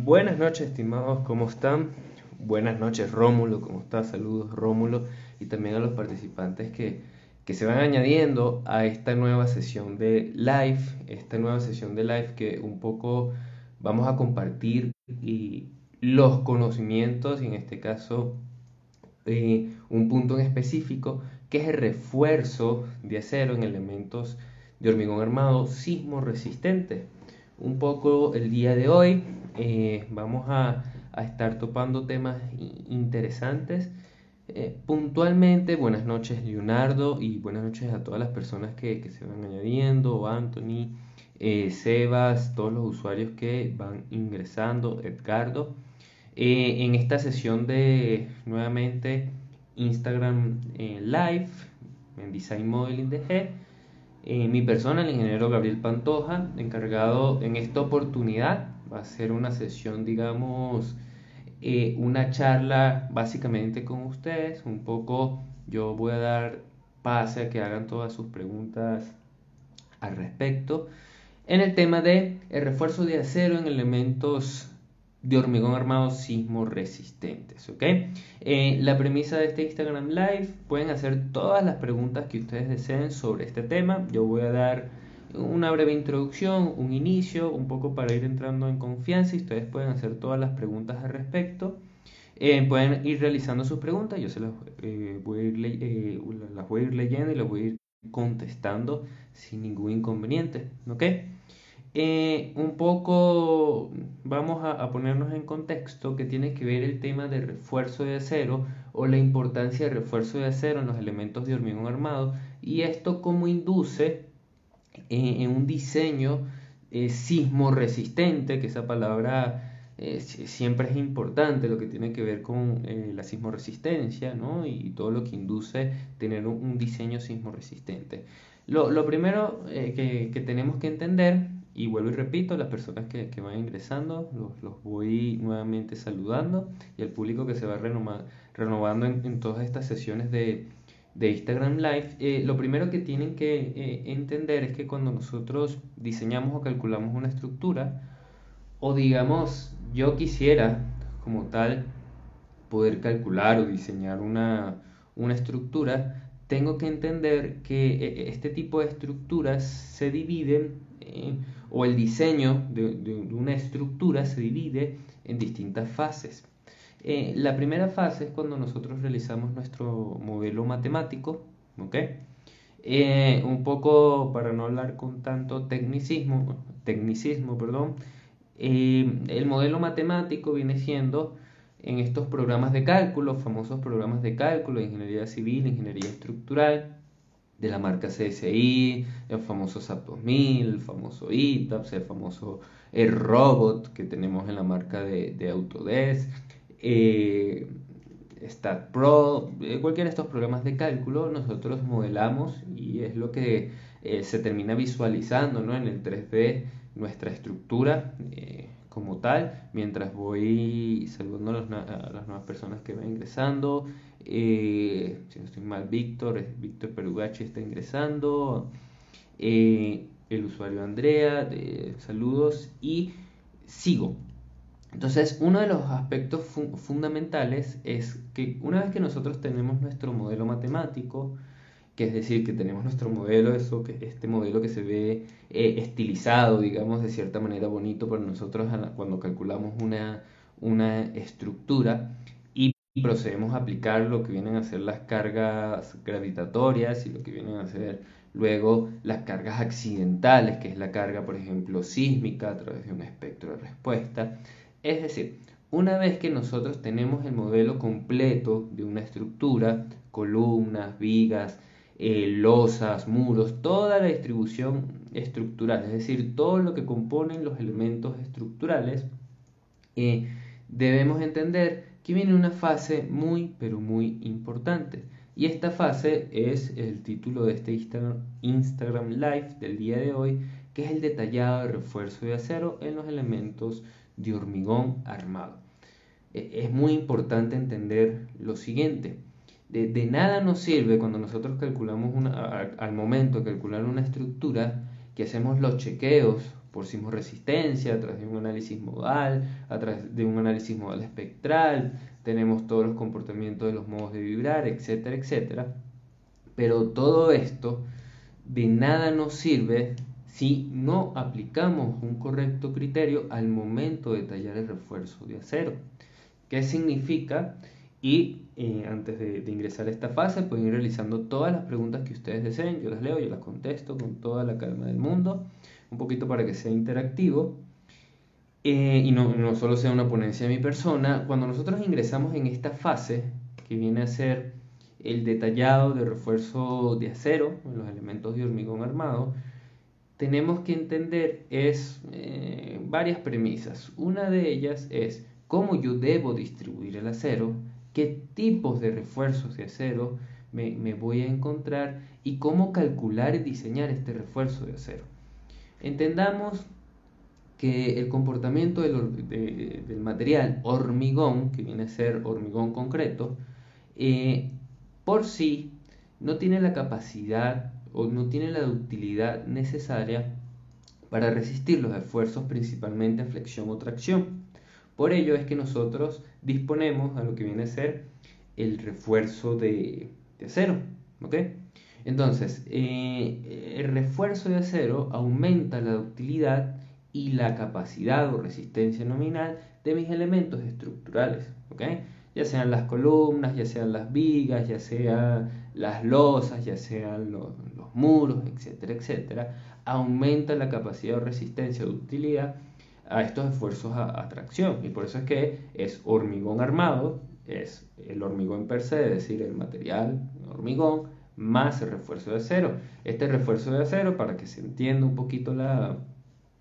Buenas noches, estimados, ¿cómo están? Buenas noches, Rómulo, ¿cómo estás? Saludos, Rómulo, y también a los participantes que, que se van añadiendo a esta nueva sesión de live, esta nueva sesión de live que un poco vamos a compartir y los conocimientos, y en este caso eh, un punto en específico, que es el refuerzo de acero en elementos de hormigón armado sismo resistente. Un poco el día de hoy eh, vamos a, estar topando temas interesantes. Eh, puntualmente, buenas noches Leonardo y buenas noches a todas las personas que, se van añadiendo, Anthony, eh, Sebas, todos los usuarios que van ingresando, Edgardo. en esta sesión de nuevamente Instagram Live en Design Modeling DG, mi persona, el ingeniero Gabriel Pantoja, encargado en esta oportunidad va a ser una sesión, digamos, eh, una charla básicamente con ustedes. Un poco yo voy a dar pase a que hagan todas sus preguntas al respecto. En el tema de el refuerzo de acero en elementos de hormigón armado sismo resistentes, ¿ok? Eh, la premisa de este Instagram Live, pueden hacer todas las preguntas que ustedes deseen sobre este tema. Yo voy a dar una breve introducción, un inicio, un poco para ir entrando en confianza y ustedes pueden hacer todas las preguntas al respecto. Eh, pueden ir realizando sus preguntas, yo se las, eh, voy a ir las voy a ir leyendo y las voy a ir contestando sin ningún inconveniente. ¿ok? Un poco vamos a, ponernos en contexto que tiene que ver el tema de refuerzo de acero o la importancia de refuerzo de acero en los elementos de hormigón armado y esto como induce en, un diseño eh, sismo resistente, que esa palabra eh, siempre es importante, lo que tiene que ver con eh, la sismo resistencia ¿no? y todo lo que induce tener un, diseño sismo resistente. Lo, primero que, tenemos que entender, y vuelvo y repito, las personas que, que van ingresando, los, los, voy nuevamente saludando y el público que se va renovando en, en todas estas sesiones de, de Instagram Live, eh, lo primero que tienen que eh, entender es que cuando nosotros diseñamos o calculamos una estructura, o digamos, yo quisiera como tal poder calcular o diseñar una, estructura, tengo que entender que eh, este tipo de estructuras se dividen, o el diseño de una estructura se divide en distintas fases. Eh, la primera fase es cuando nosotros realizamos nuestro modelo matemático, ¿ok? Eh, un poco para no hablar con tanto tecnicismo, tecnicismo perdón, eh, el modelo matemático viene siendo en estos programas de cálculo, famosos programas de cálculo, ingeniería civil, ingeniería estructural, de la marca CSI, el famoso SAP 2000, el famoso ITAPS, el famoso el robot que tenemos en la marca de, de Autodesk, eh, StatPro, eh, cualquiera de estos programas de cálculo, nosotros modelamos y es lo que eh, se termina visualizando ¿no? en el 3D nuestra estructura eh, como tal, mientras voy saludando a, las nuevas personas que van ingresando. si no estoy mal, Víctor, Víctor Perugachi está ingresando. el usuario Andrea, saludos y sigo. Entonces, uno de los aspectos fundamentales es que una vez que nosotros tenemos nuestro modelo matemático, es decir, que tenemos nuestro modelo, eso, que este modelo que se ve eh, estilizado, digamos, de cierta manera bonito para nosotros cuando calculamos una, una estructura y procedemos a aplicar lo que vienen a ser las cargas gravitatorias y lo que vienen a ser luego las cargas accidentales, que es la carga, por ejemplo, sísmica a través de un espectro de respuesta. Es decir, una vez que nosotros tenemos el modelo completo de una estructura, columnas, vigas, eh, losas, muros, toda la distribución estructural, es decir, todo lo que componen los elementos estructurales, eh, debemos entender que viene una fase muy, pero muy importante. Y esta fase es el título de este Instagram Live del día de hoy, que es el detallado de refuerzo de acero en los elementos de hormigón armado. E, es muy importante entender lo siguiente. De, nada nos sirve cuando nosotros calculamos una, al momento de calcular una estructura que hacemos los chequeos por sismoresistencia, a través de un análisis modal, a través de un análisis modal espectral, tenemos todos los comportamientos de los modos de vibrar, etcétera, etcétera. Pero todo esto de nada nos sirve si no aplicamos un correcto criterio al momento de tallar el refuerzo de acero. ¿Qué significa? Y eh, antes de, ingresar a esta fase pueden ir realizando todas las preguntas que ustedes deseen. Yo las leo, yo las contesto con toda la calma del mundo, un poquito para que sea interactivo. Eh, y no, no solo sea una ponencia de mi persona. Cuando nosotros ingresamos en esta fase, que viene a ser el detallado de refuerzo de acero los elementos de hormigón armado, tenemos que entender es eh, varias premisas. Una de ellas es cómo yo debo distribuir el acero, qué tipos de refuerzos de acero me, voy a encontrar y cómo calcular y diseñar este refuerzo de acero. Entendamos que el comportamiento del, material hormigón, que viene a ser hormigón concreto, eh, por sí no tiene la capacidad o no tiene la utilidad necesaria para resistir los esfuerzos principalmente en flexión o tracción. Por ello es que nosotros disponemos a lo que viene a ser el refuerzo de, acero. Entonces, eh, el refuerzo de acero aumenta la utilidad y la capacidad o resistencia nominal de mis elementos estructurales. Ya sean las columnas, ya sean las vigas, ya sean las losas, ya sean los, muros, etcétera, etcétera, aumenta la capacidad de resistencia de utilidad a estos esfuerzos a, tracción. Y por eso es que es hormigón armado, es el hormigón per se, es decir, el material hormigón, más el refuerzo de acero. Este refuerzo de acero, para que se entienda un poquito la,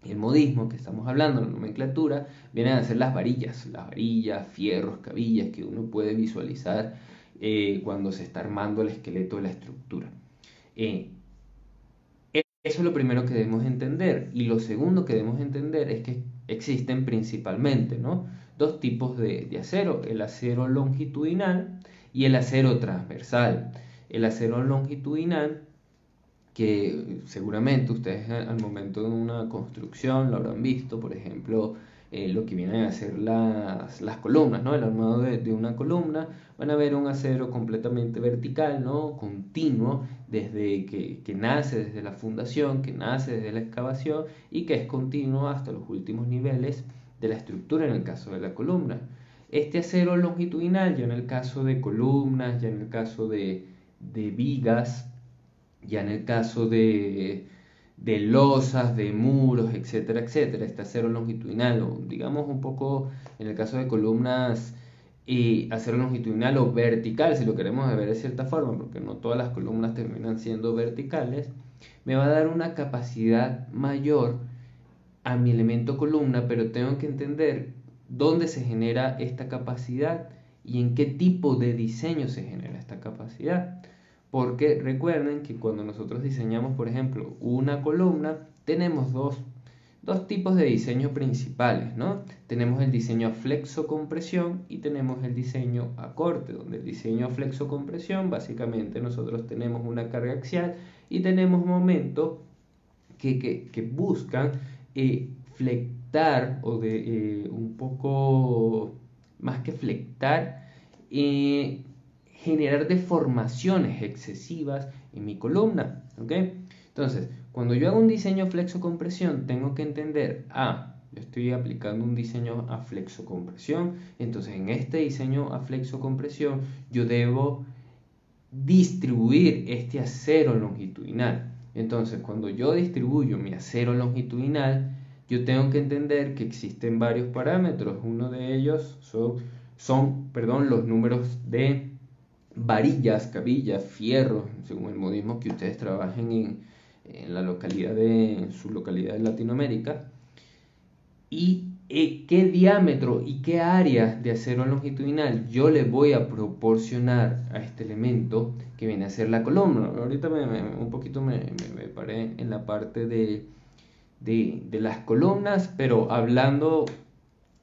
el modismo que estamos hablando, la nomenclatura, vienen a ser las varillas, las varillas, fierros, cabillas que uno puede visualizar eh, cuando se está armando el esqueleto de la estructura. Eh, eso es lo primero que debemos entender. Y lo segundo que debemos entender es que existen principalmente dos tipos de, acero, el acero longitudinal y el acero transversal. El acero longitudinal, que seguramente ustedes al momento de una construcción lo habrán visto, por ejemplo, eh, lo que vienen a ser las, las columnas, ¿no? el armado de, de, una columna, van a ver un acero completamente vertical, ¿no? continuo, desde que, nace desde la fundación, que nace desde la excavación y que es continuo hasta los últimos niveles de la estructura en el caso de la columna. Este acero longitudinal, ya en el caso de columnas, ya en el caso de, vigas, ya en el caso de losas, de muros, etcétera, etcétera, este acero longitudinal, digamos un poco en el caso de columnas y acero longitudinal o vertical, si lo queremos ver de cierta forma, porque no todas las columnas terminan siendo verticales, me va a dar una capacidad mayor a mi elemento columna, pero tengo que entender dónde se genera esta capacidad y en qué tipo de diseño se genera esta capacidad. Porque recuerden que cuando nosotros diseñamos, por ejemplo, una columna, tenemos dos, tipos de diseño principales, ¿no? Tenemos el diseño a flexo compresión y tenemos el diseño a corte, donde el diseño a flexo compresión, básicamente nosotros tenemos una carga axial y tenemos momentos que, buscan eh, flectar o de eh, un poco más que flectar, eh, generar deformaciones excesivas en mi columna. ¿ok? Entonces, cuando yo hago un diseño flexo-compresión, tengo que entender, ah, yo estoy aplicando un diseño a flexo-compresión, entonces en este diseño a flexo-compresión yo debo distribuir este acero longitudinal. Entonces, cuando yo distribuyo mi acero longitudinal, yo tengo que entender que existen varios parámetros. Uno de ellos son, son perdón, los números de varillas, cabillas, fierros, según el modismo que ustedes trabajen en, en la localidad de su localidad de Latinoamérica y eh, qué diámetro y qué área de acero longitudinal yo le voy a proporcionar a este elemento que viene a ser la columna. Ahorita me, un poquito me, me, paré en la parte de, de, de las columnas, pero hablando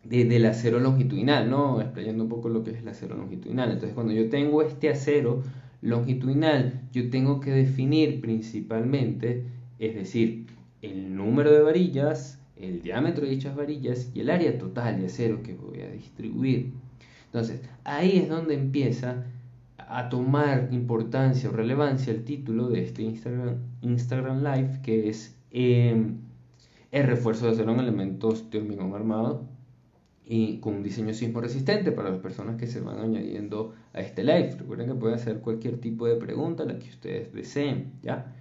del acero longitudinal, ¿no? Explayando un poco lo que es el acero longitudinal. Entonces, cuando yo tengo este acero longitudinal, yo tengo que definir principalmente, es decir, el número de varillas, el diámetro de dichas varillas y el área total de acero que voy a distribuir. Entonces, ahí es donde empieza a tomar importancia o relevancia el título de este Instagram, Instagram Live, que es em, el refuerzo de acero en elementos de hormigón armado y con un diseño sismo resistente para las personas que se van añadiendo a este live. Recuerden que pueden hacer cualquier tipo de pregunta, la que ustedes deseen, ¿ya?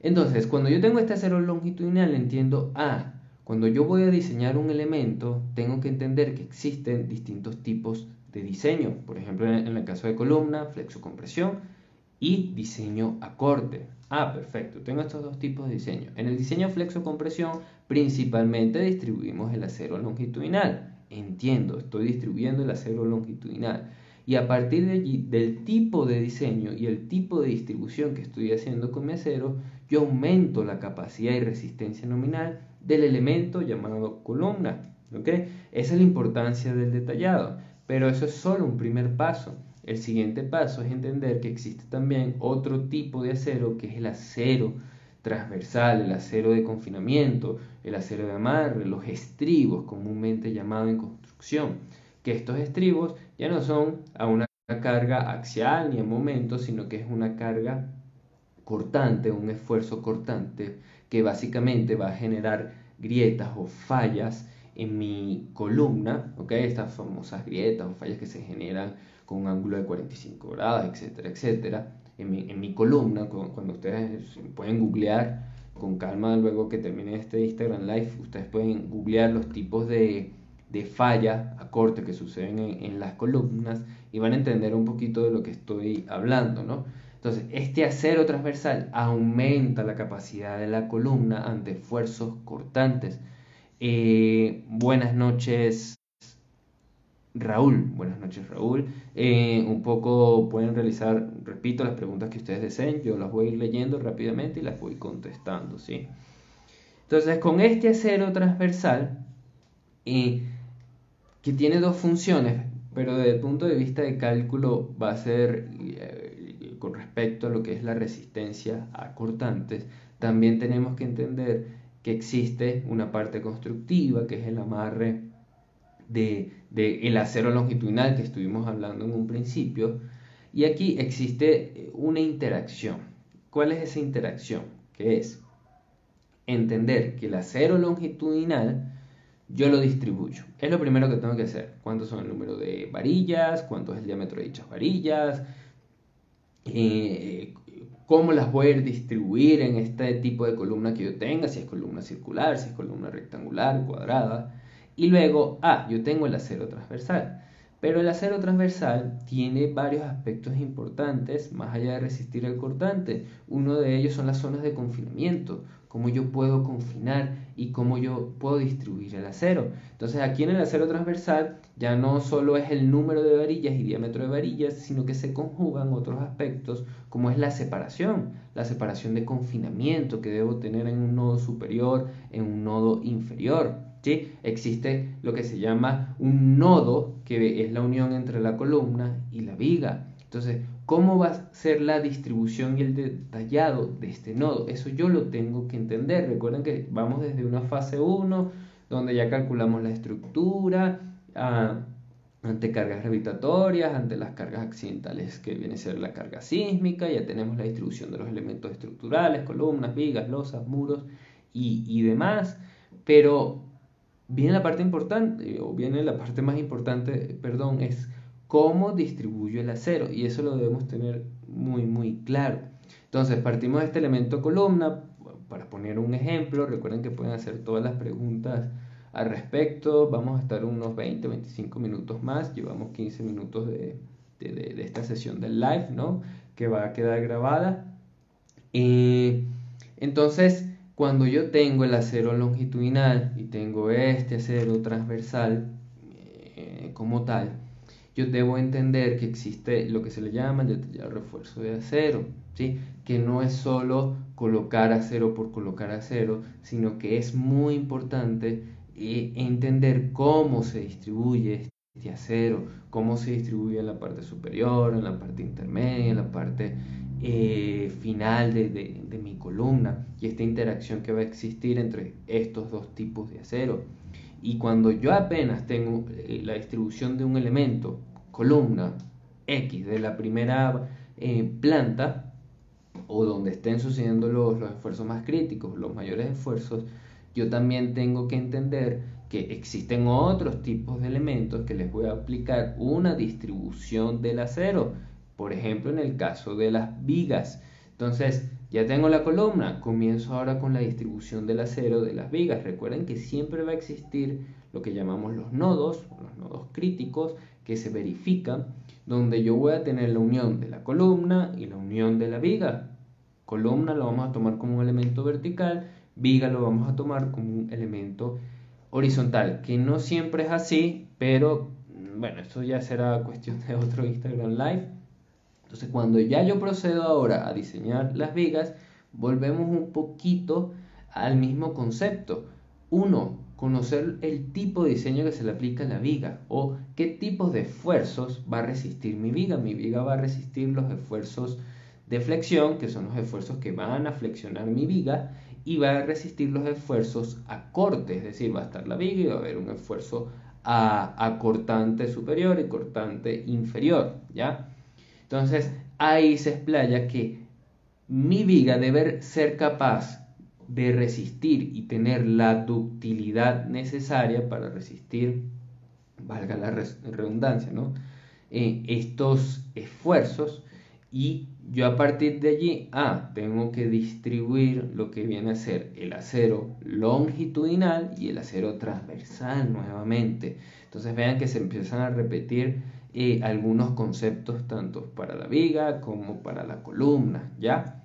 Entonces, cuando yo tengo este acero longitudinal, entiendo, ah, cuando yo voy a diseñar un elemento, tengo que entender que existen distintos tipos de diseño. Por ejemplo, en el caso de columna, flexocompresión y diseño a corte. Ah, perfecto. Tengo estos dos tipos de diseño. En el diseño flexocompresión, principalmente distribuimos el acero longitudinal. Entiendo, estoy distribuyendo el acero longitudinal. Y a partir de allí, del tipo de diseño y el tipo de distribución que estoy haciendo con mi acero, yo aumento la capacidad y resistencia nominal del elemento llamado columna. Esa es la importancia del detallado, pero eso es solo un primer paso. El siguiente paso es entender que existe también otro tipo de acero que es el acero transversal, el acero de confinamiento, el acero de amarre, los estribos comúnmente llamados en construcción que estos estribos ya no son a una carga axial ni en momento, sino que es una carga cortante, un esfuerzo cortante que básicamente va a generar grietas o fallas en mi columna, ¿ok? Estas famosas grietas o fallas que se generan con un ángulo de 45 grados, etcétera, etcétera. En en mi columna, cuando ustedes pueden googlear con calma luego que termine este Instagram Live, ustedes pueden googlear los tipos de de falla a corte que suceden en, las columnas y van a entender un poquito de lo que estoy hablando, ¿no? Entonces, este acero transversal aumenta la capacidad de la columna ante esfuerzos cortantes. Eh, buenas noches, Raúl. Buenas noches, Raúl. Eh, un poco pueden realizar, repito, las preguntas que ustedes deseen. Yo las voy a ir leyendo rápidamente y las voy contestando, ¿sí? Entonces, con este acero transversal, eh, que tiene dos funciones, pero desde el punto de vista de cálculo va a ser eh, con respecto a lo que es la resistencia a cortantes, también tenemos que entender que existe una parte constructiva, que es el amarre de, de acero longitudinal que estuvimos hablando en un principio, y aquí existe una interacción. ¿Cuál es esa interacción? Que es entender que el acero longitudinal yo lo distribuyo. Es lo primero que tengo que hacer. ¿Cuántos son el número de varillas? ¿Cuánto es el diámetro de dichas varillas? Eh, ¿Cómo las voy a distribuir en este tipo de columna que yo tenga? Si es columna circular, si es columna rectangular, cuadrada. Y luego, ah, yo tengo el acero transversal. Pero el acero transversal tiene varios aspectos importantes más allá de resistir el cortante. Uno de ellos son las zonas de confinamiento cómo yo puedo confinar y cómo yo puedo distribuir el acero. Entonces aquí en el acero transversal ya no solo es el número de varillas y diámetro de varillas, sino que se conjugan otros aspectos como es la separación, la separación de confinamiento que debo tener en un nodo superior, en un nodo inferior. ¿sí? Existe lo que se llama un nodo, que es la unión entre la columna y la viga. Entonces, ¿Cómo va a ser la distribución y el detallado de este nodo? Eso yo lo tengo que entender. Recuerden que vamos desde una fase 1, donde ya calculamos la estructura, ah, ante cargas gravitatorias, ante las cargas accidentales que viene a ser la carga sísmica, ya tenemos la distribución de los elementos estructurales, columnas, vigas, losas, muros y, y demás. Pero viene la parte importante, o viene la parte más importante, perdón, es cómo distribuyo el acero y eso lo debemos tener muy muy claro. Entonces partimos de este elemento columna, para poner un ejemplo, recuerden que pueden hacer todas las preguntas al respecto, vamos a estar unos 20, 25 minutos más, llevamos 15 minutos de, esta sesión del live, ¿no? Que va a quedar grabada. y entonces, cuando yo tengo el acero longitudinal y tengo este acero transversal eh, como tal, yo debo entender que existe lo que se le llama el refuerzo de acero, ¿sí? que no es solo colocar acero por colocar acero, sino que es muy importante eh, entender cómo se distribuye de acero, cómo se distribuye en la parte superior, en la parte intermedia, en la parte eh, final de, mi columna y esta interacción que va a existir entre estos dos tipos de acero. Y cuando yo apenas tengo eh, la distribución de un elemento, columna X de la primera eh, planta, o donde estén sucediendo los, los esfuerzos más críticos, los mayores esfuerzos, yo también tengo que entender que existen otros tipos de elementos que les voy a aplicar una distribución del acero por ejemplo, en el caso de las vigas. Entonces, ya tengo la columna, comienzo ahora con la distribución del acero de las vigas. Recuerden que siempre va a existir lo que llamamos los nodos, los nodos críticos, que se verifican, donde yo voy a tener la unión de la columna y la unión de la viga. Columna lo vamos a tomar como un elemento vertical, viga lo vamos a tomar como un elemento horizontal, que no siempre es así, pero bueno, esto ya será cuestión de otro Instagram Live. Entonces, cuando ya yo procedo ahora a diseñar las vigas, volvemos un poquito al mismo concepto. Uno, conocer el tipo de diseño que se le aplica a la viga o qué tipos de esfuerzos va a resistir mi viga. Mi viga va a resistir los esfuerzos de flexión, que son los esfuerzos que van a flexionar mi viga, y va a resistir los esfuerzos a corte, es decir, va a estar la viga y va a haber un esfuerzo a, a cortante superior y cortante inferior, ¿ya? Entonces ahí se explaya que mi viga debe ser capaz de resistir y tener la ductilidad necesaria para resistir, valga la redundancia, ¿no? Eh, estos esfuerzos y yo a partir de allí, ah, tengo que distribuir lo que viene a ser el acero longitudinal y el acero transversal nuevamente. Entonces vean que se empiezan a repetir algunos conceptos tanto para la viga como para la columna, ¿ya?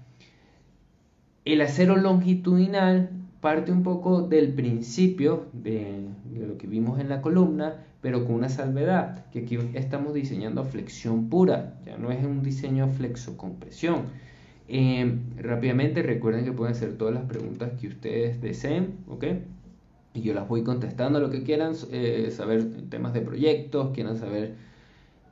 El acero longitudinal parte un poco del principio de, lo que vimos en la columna, pero con una salvedad, que aquí estamos diseñando flexión pura, ya no es un diseño flexo-compresión. Eh, rápidamente recuerden que pueden hacer todas las preguntas que ustedes deseen, ¿ok? Y yo las voy contestando lo que quieran, eh, saber temas de proyectos, quieran saber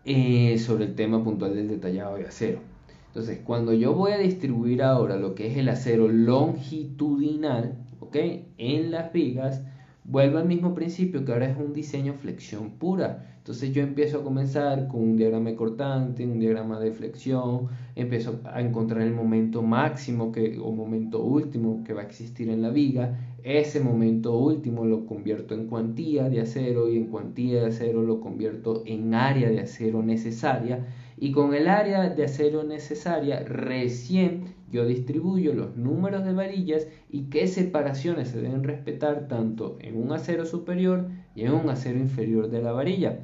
eh, sobre el tema puntual del detallado de acero. Entonces, cuando yo voy a distribuir ahora lo que es el acero longitudinal, ¿ok? En las vigas, vuelvo al mismo principio que ahora es un diseño flexión pura. Entonces yo empiezo a comenzar con un diagrama cortante, un diagrama de flexión, empiezo a encontrar el momento máximo que, o momento último que va a existir en la viga ese momento último lo convierto en cuantía de acero y en cuantía de acero lo convierto en área de acero necesaria y con el área de acero necesaria recién yo distribuyo los números de varillas y qué separaciones se deben respetar tanto en un acero superior y en un acero inferior de la varilla.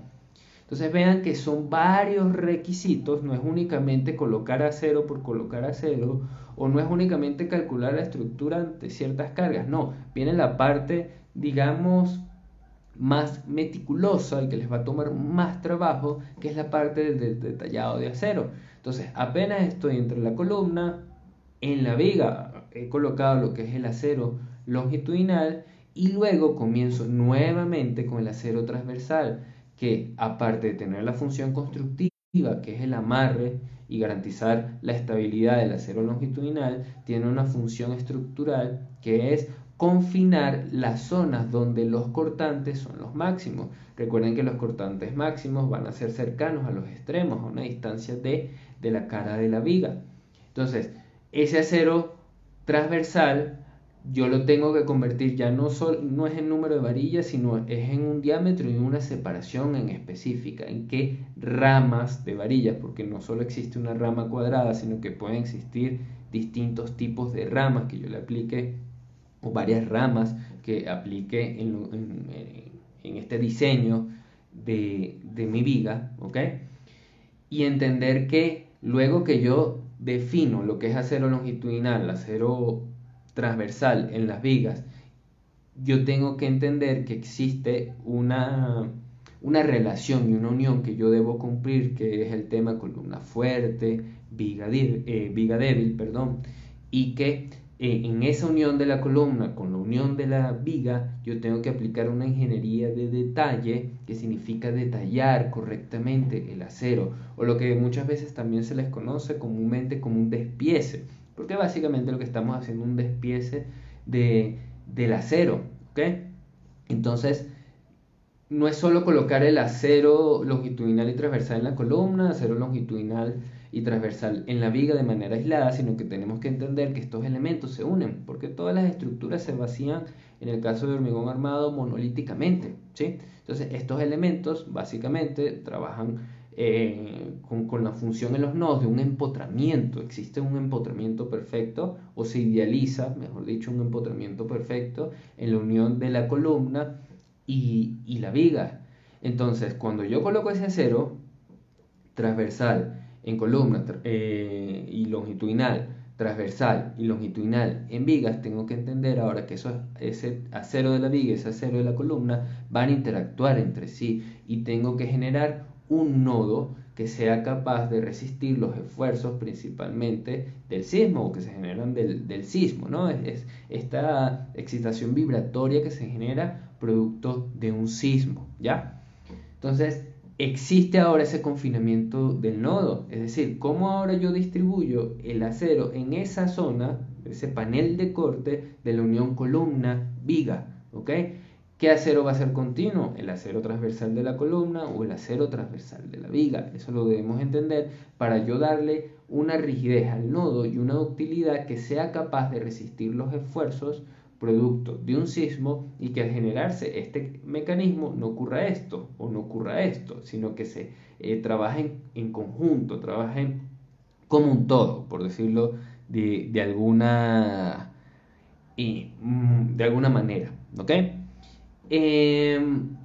Entonces vean que son varios requisitos, no es únicamente colocar acero por colocar acero o no es únicamente calcular la estructura ante ciertas cargas, no, viene la parte, digamos, más meticulosa y que les va a tomar más trabajo, que es la parte del detallado de acero. Entonces, apenas estoy entre la columna, en la viga he colocado lo que es el acero longitudinal y luego comienzo nuevamente con el acero transversal, que aparte de tener la función constructiva, que es el amarre y garantizar la estabilidad del acero longitudinal, tiene una función estructural que es confinar las zonas donde los cortantes son los máximos. Recuerden que los cortantes máximos van a ser cercanos a los extremos, a una distancia de, de la cara de la viga. Entonces, ese acero transversal yo lo tengo que convertir ya no, no es en número de varillas, sino es en un diámetro y en una separación en específica, en qué ramas de varillas, porque no solo existe una rama cuadrada, sino que pueden existir distintos tipos de ramas que yo le aplique, o varias ramas que aplique en, en, este diseño de, de mi viga, ¿ok? Y entender que luego que yo defino lo que es acero longitudinal, acero transversal en las vigas, yo tengo que entender que existe una, una relación y una unión que yo debo cumplir, que es el tema columna fuerte, viga, eh, viga débil, perdón, y que eh, en esa unión de la columna con la unión de la viga, yo tengo que aplicar una ingeniería de detalle que significa detallar correctamente el acero, o lo que muchas veces también se les conoce comúnmente como un despiece, porque básicamente lo que estamos haciendo es un despiece de, del acero. Entonces, no es solo colocar el acero longitudinal y transversal en la columna, acero longitudinal y transversal en la viga de manera aislada, sino que tenemos que entender que estos elementos se unen, porque todas las estructuras se vacían, en el caso de hormigón armado, monolíticamente. ¿sí? Entonces, estos elementos básicamente trabajan con, con, la función en los nodos de un empotramiento. Existe un empotramiento perfecto, o se idealiza, mejor dicho, un empotramiento perfecto en la unión de la columna y, y la viga. Entonces, cuando yo coloco ese acero transversal en columna eh, y longitudinal, transversal y longitudinal en vigas, tengo que entender ahora que eso, ese acero de la viga ese acero de la columna van a interactuar entre sí y tengo que generar un nodo que sea capaz de resistir los esfuerzos principalmente del sismo o que se generan del, del sismo, ¿no? Es, es, esta excitación vibratoria que se genera producto de un sismo, ¿ya? Entonces, existe ahora ese confinamiento del nodo, es decir, cómo ahora yo distribuyo el acero en esa zona, ese panel de corte de la unión columna-viga, ¿ok? ¿Qué acero va a ser continuo? ¿El acero transversal de la columna o el acero transversal de la viga? Eso lo debemos entender para yo darle una rigidez al nodo y una ductilidad que sea capaz de resistir los esfuerzos producto de un sismo y que al generarse este mecanismo no ocurra esto o no ocurra esto, sino que se eh, trabajen en conjunto, trabajen como un todo, por decirlo de, de alguna, y, mm, de alguna manera. ¿ok? Em,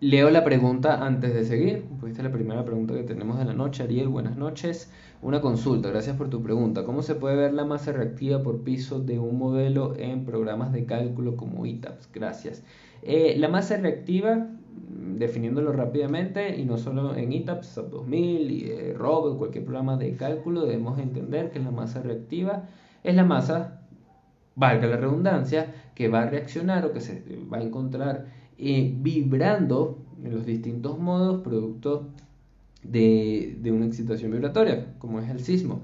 leo la pregunta antes de seguir, es la primera pregunta que tenemos de la noche. Ariel, buenas noches. Una consulta, gracias por tu pregunta. ¿Cómo se puede ver la masa reactiva por piso de un modelo en programas de cálculo como ITAPS? Gracias. Eh, la masa reactiva, mm, definiéndolo rápidamente, y no solo en ITAPS, SAP 2000 y eh, Robot, cualquier programa de cálculo, debemos entender que la masa reactiva es la masa, valga la redundancia, que va a reaccionar o que se va a encontrar eh, vibrando en los distintos modos producto de, una excitación vibratoria, como es el sismo.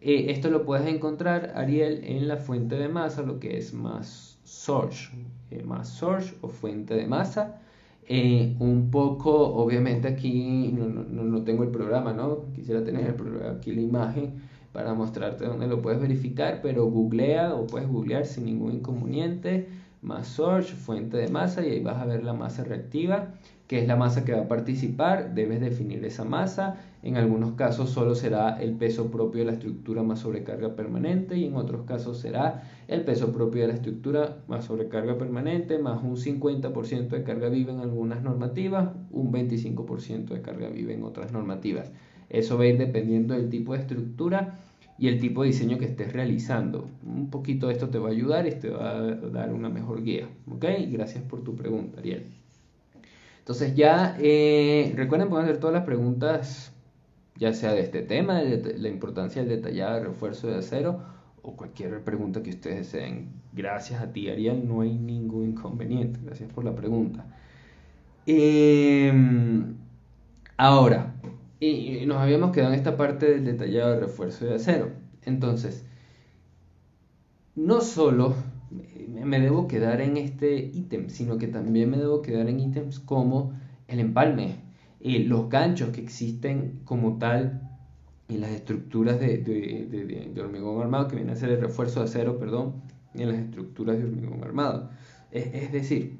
Eh, esto lo puedes encontrar, Ariel, en la fuente de masa, lo que es más source, eh, más source o fuente de masa. Eh, un poco, obviamente aquí no, no, tengo el programa, ¿no? Quisiera tener aquí la imagen para mostrarte dónde lo puedes verificar, pero googlea o puedes googlear sin ningún inconveniente, más source, fuente de masa y ahí vas a ver la masa reactiva que es la masa que va a participar, debes definir esa masa. En algunos casos solo será el peso propio de la estructura más sobrecarga permanente y en otros casos será el peso propio de la estructura más sobrecarga permanente más un 50% de carga viva en algunas normativas, un 25% de carga viva en otras normativas. Eso va a ir dependiendo del tipo de estructura y el tipo de diseño que estés realizando. Un poquito de esto te va a ayudar y te va a dar una mejor guía. ¿Ok? Gracias por tu pregunta, Ariel. Entonces ya eh, recuerden pueden hacer todas las preguntas, ya sea de este tema, de la importancia del detallado refuerzo de acero o cualquier pregunta que ustedes deseen. Gracias a ti, Ariel, no hay ningún inconveniente. Gracias por la pregunta. Em, ahora, y nos habíamos quedado en esta parte del detallado de refuerzo de acero. Entonces, no solo me debo quedar en este ítem, sino que también me debo quedar en ítems como el empalme, eh, los ganchos que existen como tal en las estructuras de, de, hormigón armado, que viene a ser el refuerzo de acero, perdón, en las estructuras de hormigón armado. Es decir,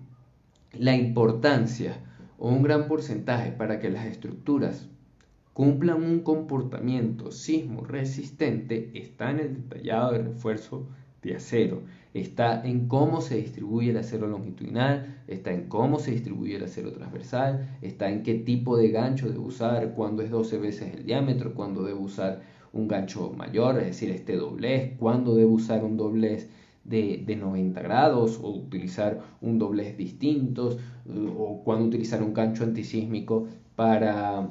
la importancia o un gran porcentaje para que las estructuras cumplan un comportamiento sismo resistente está en el detallado de refuerzo de acero. Está en cómo se distribuye el acero longitudinal, está en cómo se distribuye el acero transversal, está en qué tipo de gancho debo usar, cuándo es 12 veces el diámetro, cuándo debo usar un gancho mayor, es decir, este doblez, cuándo debo usar un doblez de, 90 grados o utilizar un doblez distinto o cuándo utilizar un gancho antisísmico para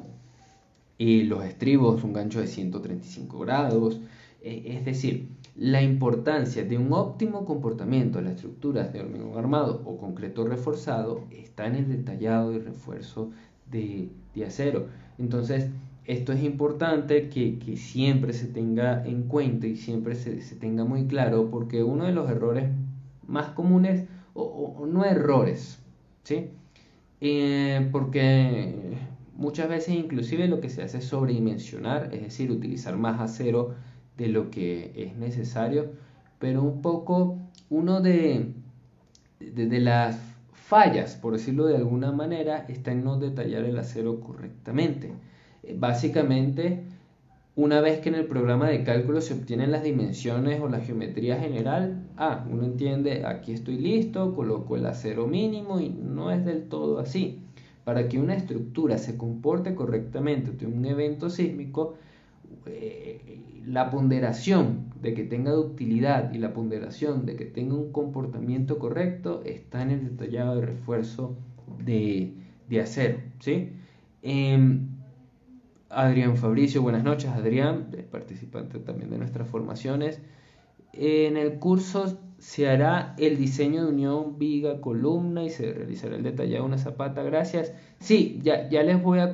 eh, los estribos, un gancho de 135 grados. Eh, es decir, la importancia de un óptimo comportamiento de las estructuras de hormigón armado o concreto reforzado está en el detallado y refuerzo de, acero. Entonces, esto es importante que, siempre se tenga en cuenta y siempre se, tenga muy claro porque uno de los errores más comunes, o, no errores, ¿sí? Eh, porque muchas veces inclusive lo que se hace es sobredimensionar, es decir, utilizar más acero de lo que es necesario, pero un poco uno de, de las fallas, por decirlo de alguna manera, está en no detallar el acero correctamente. Eh, básicamente, una vez que en el programa de cálculo se obtienen las dimensiones o la geometría general, ah, uno entiende, aquí estoy listo, coloco el acero mínimo y no es del todo así. Para que una estructura se comporte correctamente ante un evento sísmico, eh, la ponderación de que tenga ductilidad y la ponderación de que tenga un comportamiento correcto está en el detallado de refuerzo de, acero. ¿sí? Em, Adrián Fabricio, buenas noches Adrián, participante también de nuestras formaciones. En el curso se hará el diseño de unión viga columna y se realizará el detallado de una zapata. Gracias. Sí, ya, ya les voy a,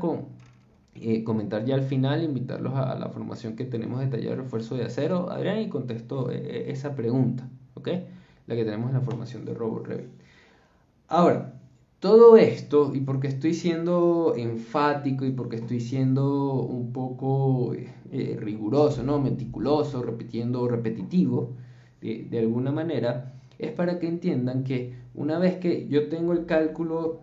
eh, comentar ya al final, invitarlos a, la formación que tenemos detallada de refuerzo de acero, Adrián, y contesto eh, eh, esa pregunta, ¿ok? La que tenemos en la formación de Robot Revit. Ahora, todo esto, y porque estoy siendo enfático y porque estoy siendo un poco riguroso, ¿no? Meticuloso, repitiendo, repetitivo, de, alguna manera, es para que entiendan que una vez que yo tengo el cálculo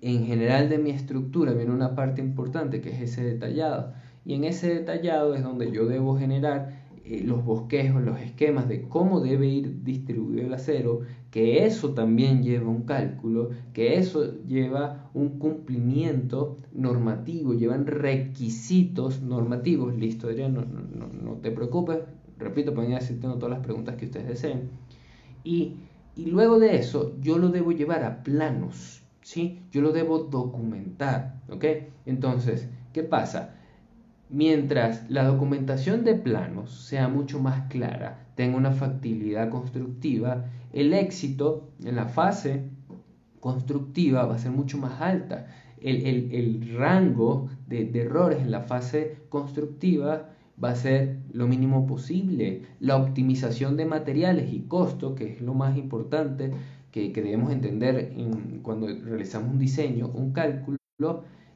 en general de mi estructura viene una parte importante que es ese detallado. Y en ese detallado es donde yo debo generar eh, los bosquejos, los esquemas de cómo debe ir distribuido el acero, que eso también lleva un cálculo, que eso lleva un cumplimiento normativo, llevan requisitos normativos. Listo, Adrián, no, no, no te preocupes, repito, pueden decirte todas las preguntas que ustedes deseen. Y, y luego de eso, yo lo debo llevar a planos ¿sí? Yo lo debo documentar, ¿ok? Entonces, ¿qué pasa? Mientras la documentación de planos sea mucho más clara, tenga una factibilidad constructiva, el éxito en la fase constructiva va a ser mucho más alta. El, rango de, de errores en la fase constructiva va a ser lo mínimo posible. La optimización de materiales y costo, que es lo más importante, que, debemos entender cuando realizamos un diseño, un cálculo,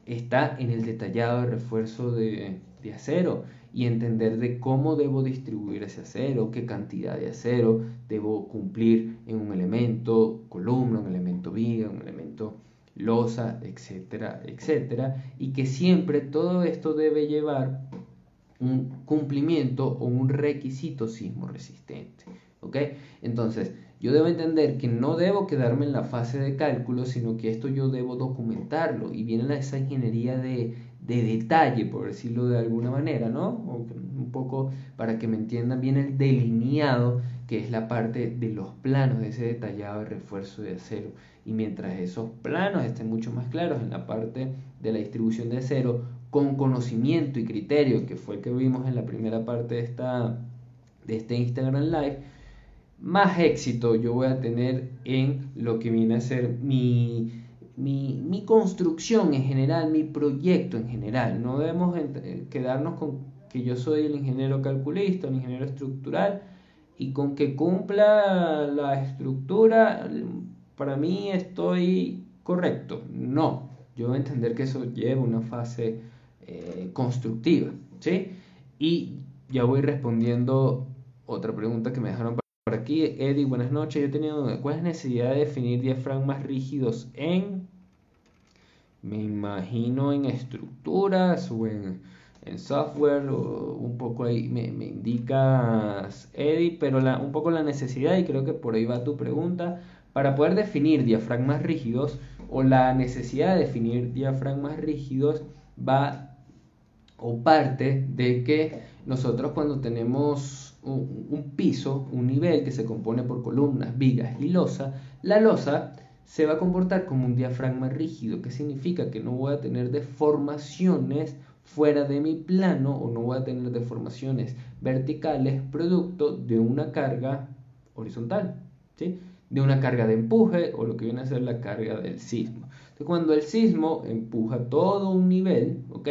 está en el detallado de refuerzo de, acero y entender de cómo debo distribuir ese acero, qué cantidad de acero debo cumplir en un elemento columna, un elemento viga, un elemento losa, etcétera, etcétera, y que siempre todo esto debe llevar un cumplimiento o un requisito sismo resistente. ¿ok? Entonces, yo debo entender que no debo quedarme en la fase de cálculo, sino que esto yo debo documentarlo y viene esa ingeniería de, detalle, por decirlo de alguna manera, ¿no? un poco para que me entiendan bien el delineado, que es la parte de los planos, de ese detallado de refuerzo de acero. Y mientras esos planos estén mucho más claros en la parte de la distribución de acero, con conocimiento y criterio, que fue el que vimos en la primera parte de, esta, de este Instagram Live, más éxito yo voy a tener en lo que viene a ser mi, mi, construcción en general, mi proyecto en general. No debemos eh, quedarnos con que yo soy el ingeniero calculista, el ingeniero estructural, y con que cumpla la estructura, para mí estoy correcto. No, yo voy a entender que eso lleva una fase eh, constructiva, ¿sí? Y ya voy respondiendo otra pregunta que me dejaron por aquí, Eddie, buenas noches. Yo he tenido ¿cuál es la necesidad de definir diafragmas rígidos en, me imagino, en estructuras o en, software? O un poco ahí me, indicas, Eddie, pero un poco la necesidad, y creo que por ahí va tu pregunta, para poder definir diafragmas rígidos o la necesidad de definir diafragmas rígidos va o parte de que nosotros cuando tenemos un, piso, un nivel que se compone por columnas, vigas y losa, la losa se va a comportar como un diafragma rígido, que significa que no voy a tener deformaciones fuera de mi plano o no voy a tener deformaciones verticales producto de una carga horizontal, ¿sí? de una carga de empuje o lo que viene a ser la carga del sismo. Entonces, cuando el sismo empuja todo un nivel, ¿ok?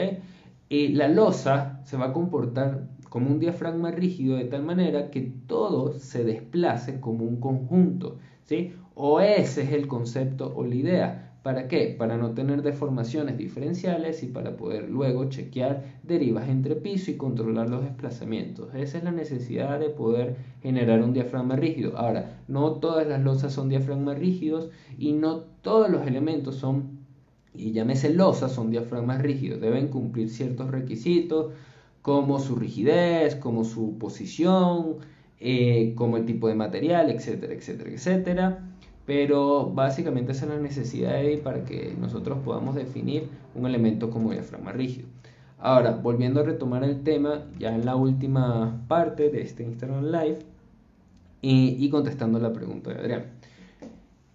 La losa se va a comportar como un diafragma rígido de tal manera que todo se desplace como un conjunto, ¿sí? O ese es el concepto o la idea. ¿Para qué? Para no tener deformaciones diferenciales y para poder luego chequear derivas entre piso y controlar los desplazamientos. Esa es la necesidad de poder generar un diafragma rígido. Ahora, no todas las losas son diafragmas rígidos y no todos los elementos son, y llámese losas, son diafragmas rígidos. Deben cumplir ciertos requisitos como su rigidez, como su posición, eh, como el tipo de material, etcétera, etcétera, etcétera pero básicamente esa es la necesidad para que nosotros podamos definir un elemento como diafragma rígido. Ahora, volviendo a retomar el tema, ya en la última parte de este Instagram Live y, contestando la pregunta de Adrián.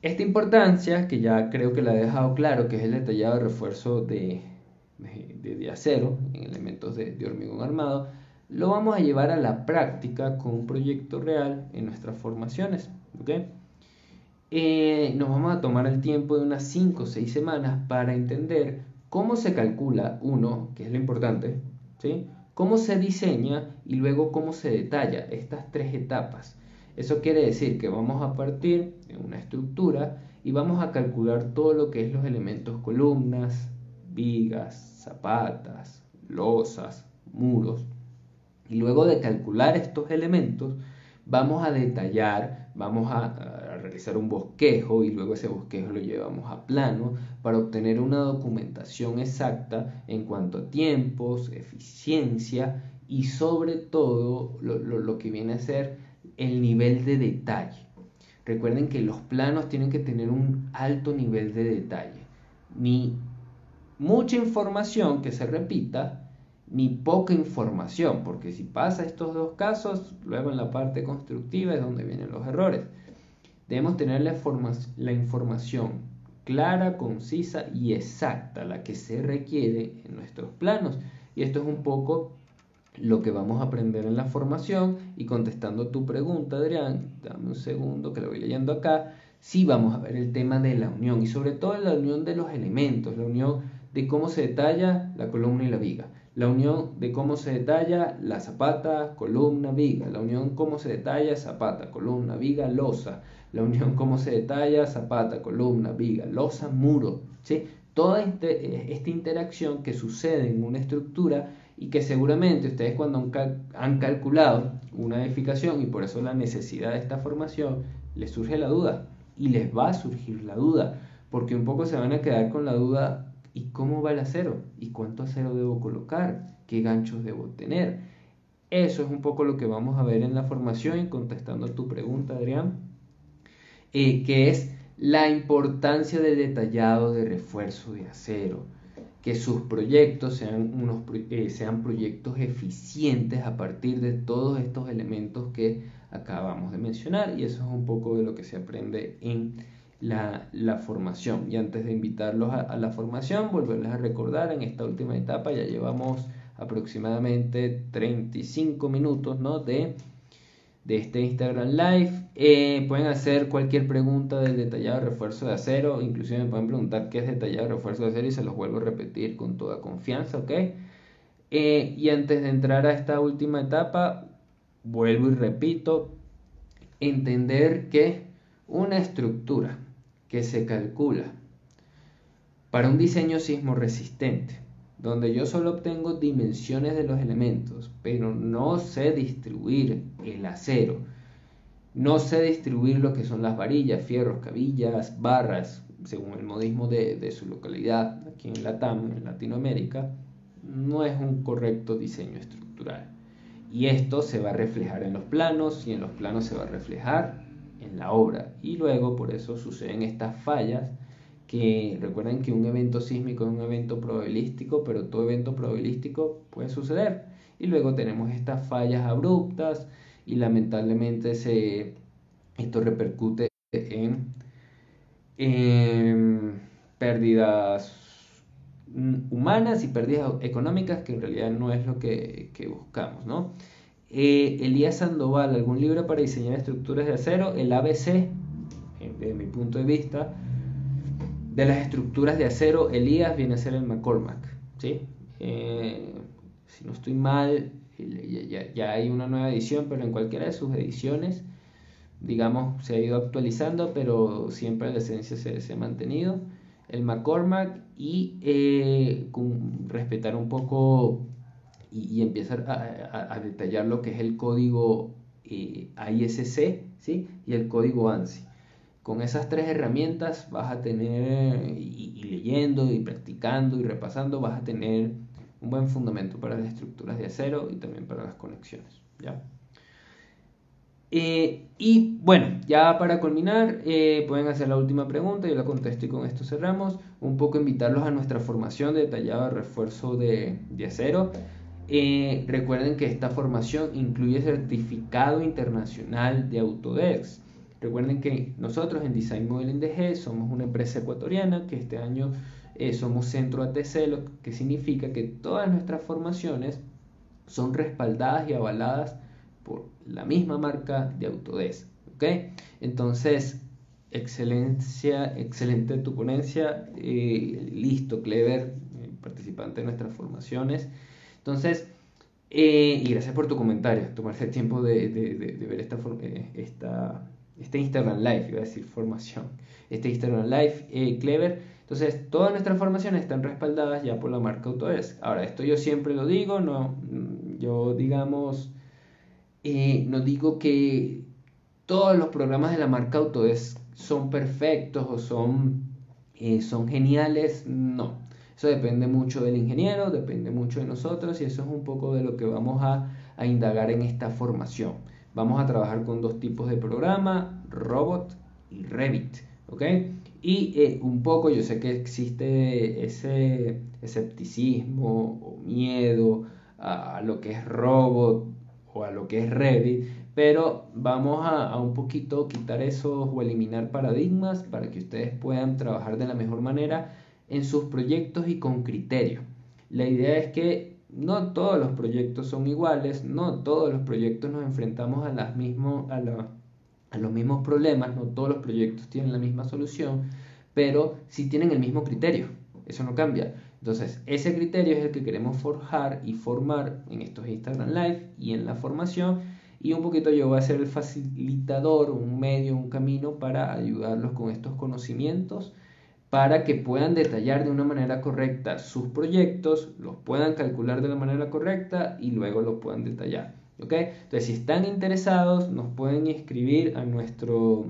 Esta importancia, que ya creo que la he dejado claro, que es el detallado refuerzo de, de, acero en elementos de, de hormigón armado, lo vamos a llevar a la práctica con un proyecto real en nuestras formaciones. ¿okay? Eh, nos vamos a tomar el tiempo de unas 5 o 6 semanas para entender cómo se calcula, uno, que es lo importante, ¿sí? cómo se diseña y luego cómo se detalla estas tres etapas. Eso quiere decir que vamos a partir de una estructura y vamos a calcular todo lo que es los elementos columnas, vigas, zapatas, losas, muros. Y luego de calcular estos elementos, vamos a detallar, vamos a, realizar un bosquejo y luego ese bosquejo lo llevamos a plano para obtener una documentación exacta en cuanto a tiempos, eficiencia y sobre todo lo, que viene a ser el nivel de detalle. Recuerden que los planos tienen que tener un alto nivel de detalle. Ni mucha información que se repita, ni poca información, porque si pasa estos dos casos, luego en la parte constructiva es donde vienen los errores. Debemos tener la, la información clara, concisa y exacta, la que se requiere en nuestros planos. Y esto es un poco lo que vamos a aprender en la formación y contestando tu pregunta, Adrián, dame un segundo que lo voy leyendo acá, sí vamos a ver el tema de la unión y sobre todo la unión de los elementos, la unión de cómo se detalla la columna y la viga, la unión de cómo se detalla la zapata, columna, viga, la unión cómo se detalla zapata, columna, viga, losa, la unión cómo se detalla, zapata, columna, viga, losa, muro, ¿sí? Toda este, eh, esta interacción que sucede en una estructura y que seguramente ustedes cuando han, calculado una edificación y por eso la necesidad de esta formación, les surge la duda y les va a surgir la duda, porque un poco se van a quedar con la duda, ¿y cómo va el acero? ¿Y cuánto acero debo colocar? ¿Qué ganchos debo tener? Eso es un poco lo que vamos a ver en la formación y contestando tu pregunta, Adrián. Eh, que es la importancia del detallado de refuerzo de acero, que sus proyectos sean, unos, eh, sean proyectos eficientes a partir de todos estos elementos que acabamos de mencionar y eso es un poco de lo que se aprende en la, formación. Y antes de invitarlos a, a, la formación, volverles a recordar, en esta última etapa ya llevamos aproximadamente 35 minutos ¿no? de de este Instagram Live. Eh, pueden hacer cualquier pregunta del detallado refuerzo de acero, inclusive me pueden preguntar qué es detallado refuerzo de acero y se los vuelvo a repetir con toda confianza, ¿ok? Eh, y antes de entrar a esta última etapa, vuelvo y repito, entender que una estructura que se calcula para un diseño sismo resistente donde yo solo obtengo dimensiones de los elementos, pero no sé distribuir el acero, no sé distribuir lo que son las varillas, fierros, cabillas, barras, según el modismo de, su localidad, aquí en Latam, en Latinoamérica, no es un correcto diseño estructural. Y esto se va a reflejar en los planos y en los planos se va a reflejar en la obra. Y luego por eso suceden estas fallas que recuerden que un evento sísmico es un evento probabilístico, pero todo evento probabilístico puede suceder. Y luego tenemos estas fallas abruptas y lamentablemente se, esto repercute en, pérdidas humanas y pérdidas económicas, que en realidad no es lo que, buscamos, ¿no? Eh, Elías Sandoval, ¿algún libro para diseñar estructuras de acero? El ABC, desde mi punto de vista, de las estructuras de acero, Elías viene a ser el McCormack, ¿sí? Eh, si no estoy mal, ya, hay una nueva edición, pero en cualquiera de sus ediciones, digamos, se ha ido actualizando, pero siempre la esencia se, ha mantenido. El McCormack y eh, respetar un poco y, empezar a, detallar lo que es el código eh, ISC ¿sí? y el código ANSI. Con esas tres herramientas vas a tener, y, leyendo y practicando y repasando, vas a tener un buen fundamento para las estructuras de acero y también para las conexiones. ¿ya? Eh, y bueno, ya para culminar, eh, pueden hacer la última pregunta, yo la contesto y con esto cerramos. Un poco invitarlos a nuestra formación detallada de refuerzo de, de acero. Eh, recuerden que esta formación incluye certificado internacional de Autodesk. Recuerden que nosotros en Design Modeling DG somos una empresa ecuatoriana que este año eh, somos centro ATC, lo que significa que todas nuestras formaciones son respaldadas y avaladas por la misma marca de Autodesk. ¿ok? Entonces, excelencia, excelente tu ponencia, eh, listo, Clever, participante de nuestras formaciones. Entonces, eh, y gracias por tu comentario, tomarse el tiempo de, ver este Instagram Live, iba a decir formación, este Instagram Live eh, Clever. Entonces, todas nuestras formaciones están respaldadas ya por la marca Autodesk. Ahora, esto yo siempre lo digo, no, yo digamos, eh, no digo que todos los programas de la marca Autodesk son perfectos o son, eh, son geniales, no. Eso depende mucho del ingeniero, depende mucho de nosotros y eso es un poco de lo que vamos a, a indagar en esta formación. Vamos a trabajar con dos tipos de programa, Robot y Revit, ¿ok? Y eh, un poco yo sé que existe ese escepticismo o miedo a, lo que es Robot o a lo que es Revit, pero vamos a, un poquito quitar esos o eliminar paradigmas para que ustedes puedan trabajar de la mejor manera en sus proyectos y con criterio. La idea es que no todos los proyectos son iguales, no todos los proyectos nos enfrentamos a, las a, los mismos problemas, no todos los proyectos tienen la misma solución, pero sí tienen el mismo criterio, eso no cambia. Entonces, ese criterio es el que queremos forjar y formar en estos Instagram Live y en la formación. Y un poquito yo voy a ser el facilitador, un medio, un camino para ayudarlos con estos conocimientos para que puedan detallar de una manera correcta sus proyectos, los puedan calcular de la manera correcta y luego los puedan detallar. ¿Ok? Entonces, si están interesados, nos pueden escribir a nuestro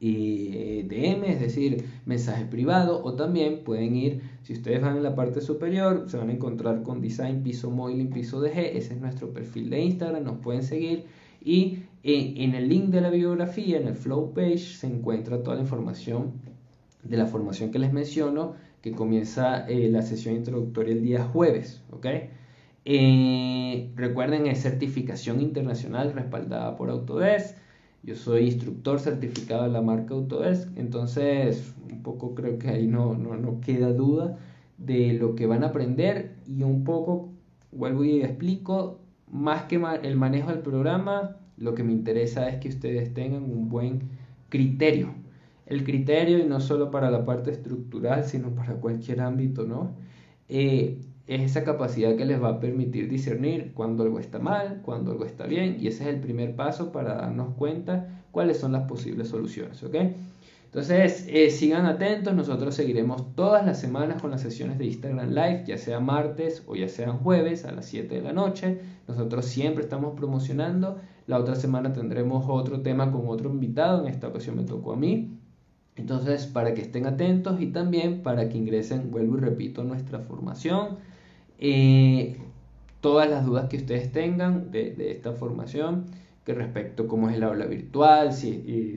eh, DM, es decir, mensaje privado, o también pueden ir, si ustedes van en la parte superior, se van a encontrar con Design Piso Modeling Piso DG, ese es nuestro perfil de Instagram, nos pueden seguir y eh, en el link de la biografía, en el flow page, se encuentra toda la información de la formación que les menciono, que comienza eh, la sesión introductoria el día jueves. Eh, recuerden, es certificación internacional respaldada por Autodesk. Yo soy instructor certificado de la marca Autodesk, entonces un poco creo que ahí no, no, no queda duda de lo que van a aprender y un poco, vuelvo y explico, más que el manejo del programa, lo que me interesa es que ustedes tengan un buen criterio el criterio, y no solo para la parte estructural, sino para cualquier ámbito, ¿no? Eh, es esa capacidad que les va a permitir discernir cuando algo está mal, cuando algo está bien, y ese es el primer paso para darnos cuenta cuáles son las posibles soluciones, ¿ok? Entonces, eh, sigan atentos, nosotros seguiremos todas las semanas con las sesiones de Instagram Live, ya sea martes o ya sean jueves a las 7 de la noche. Nosotros siempre estamos promocionando. La otra semana tendremos otro tema con otro invitado, en esta ocasión me tocó a mí. Entonces, para que estén atentos y también para que ingresen, vuelvo y repito, nuestra formación. Eh, todas las dudas que ustedes tengan de, esta formación, que respecto cómo es el aula virtual, si,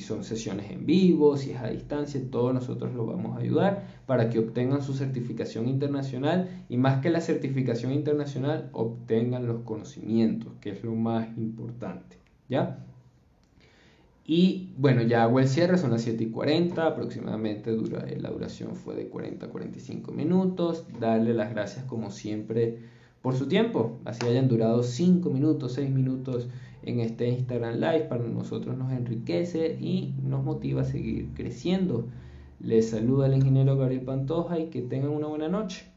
son sesiones en vivo, si es a distancia, todos nosotros los vamos a ayudar para que obtengan su certificación internacional y más que la certificación internacional, obtengan los conocimientos, que es lo más importante. ¿Ya? Y bueno, ya hago el cierre, son las 7 y 40, aproximadamente dura, la duración fue de 40 a 45 minutos. Darle las gracias como siempre por su tiempo, así hayan durado 5 minutos, 6 minutos en este Instagram Live, para nosotros nos enriquece y nos motiva a seguir creciendo. Les saluda el ingeniero Gabriel Pantoja y que tengan una buena noche.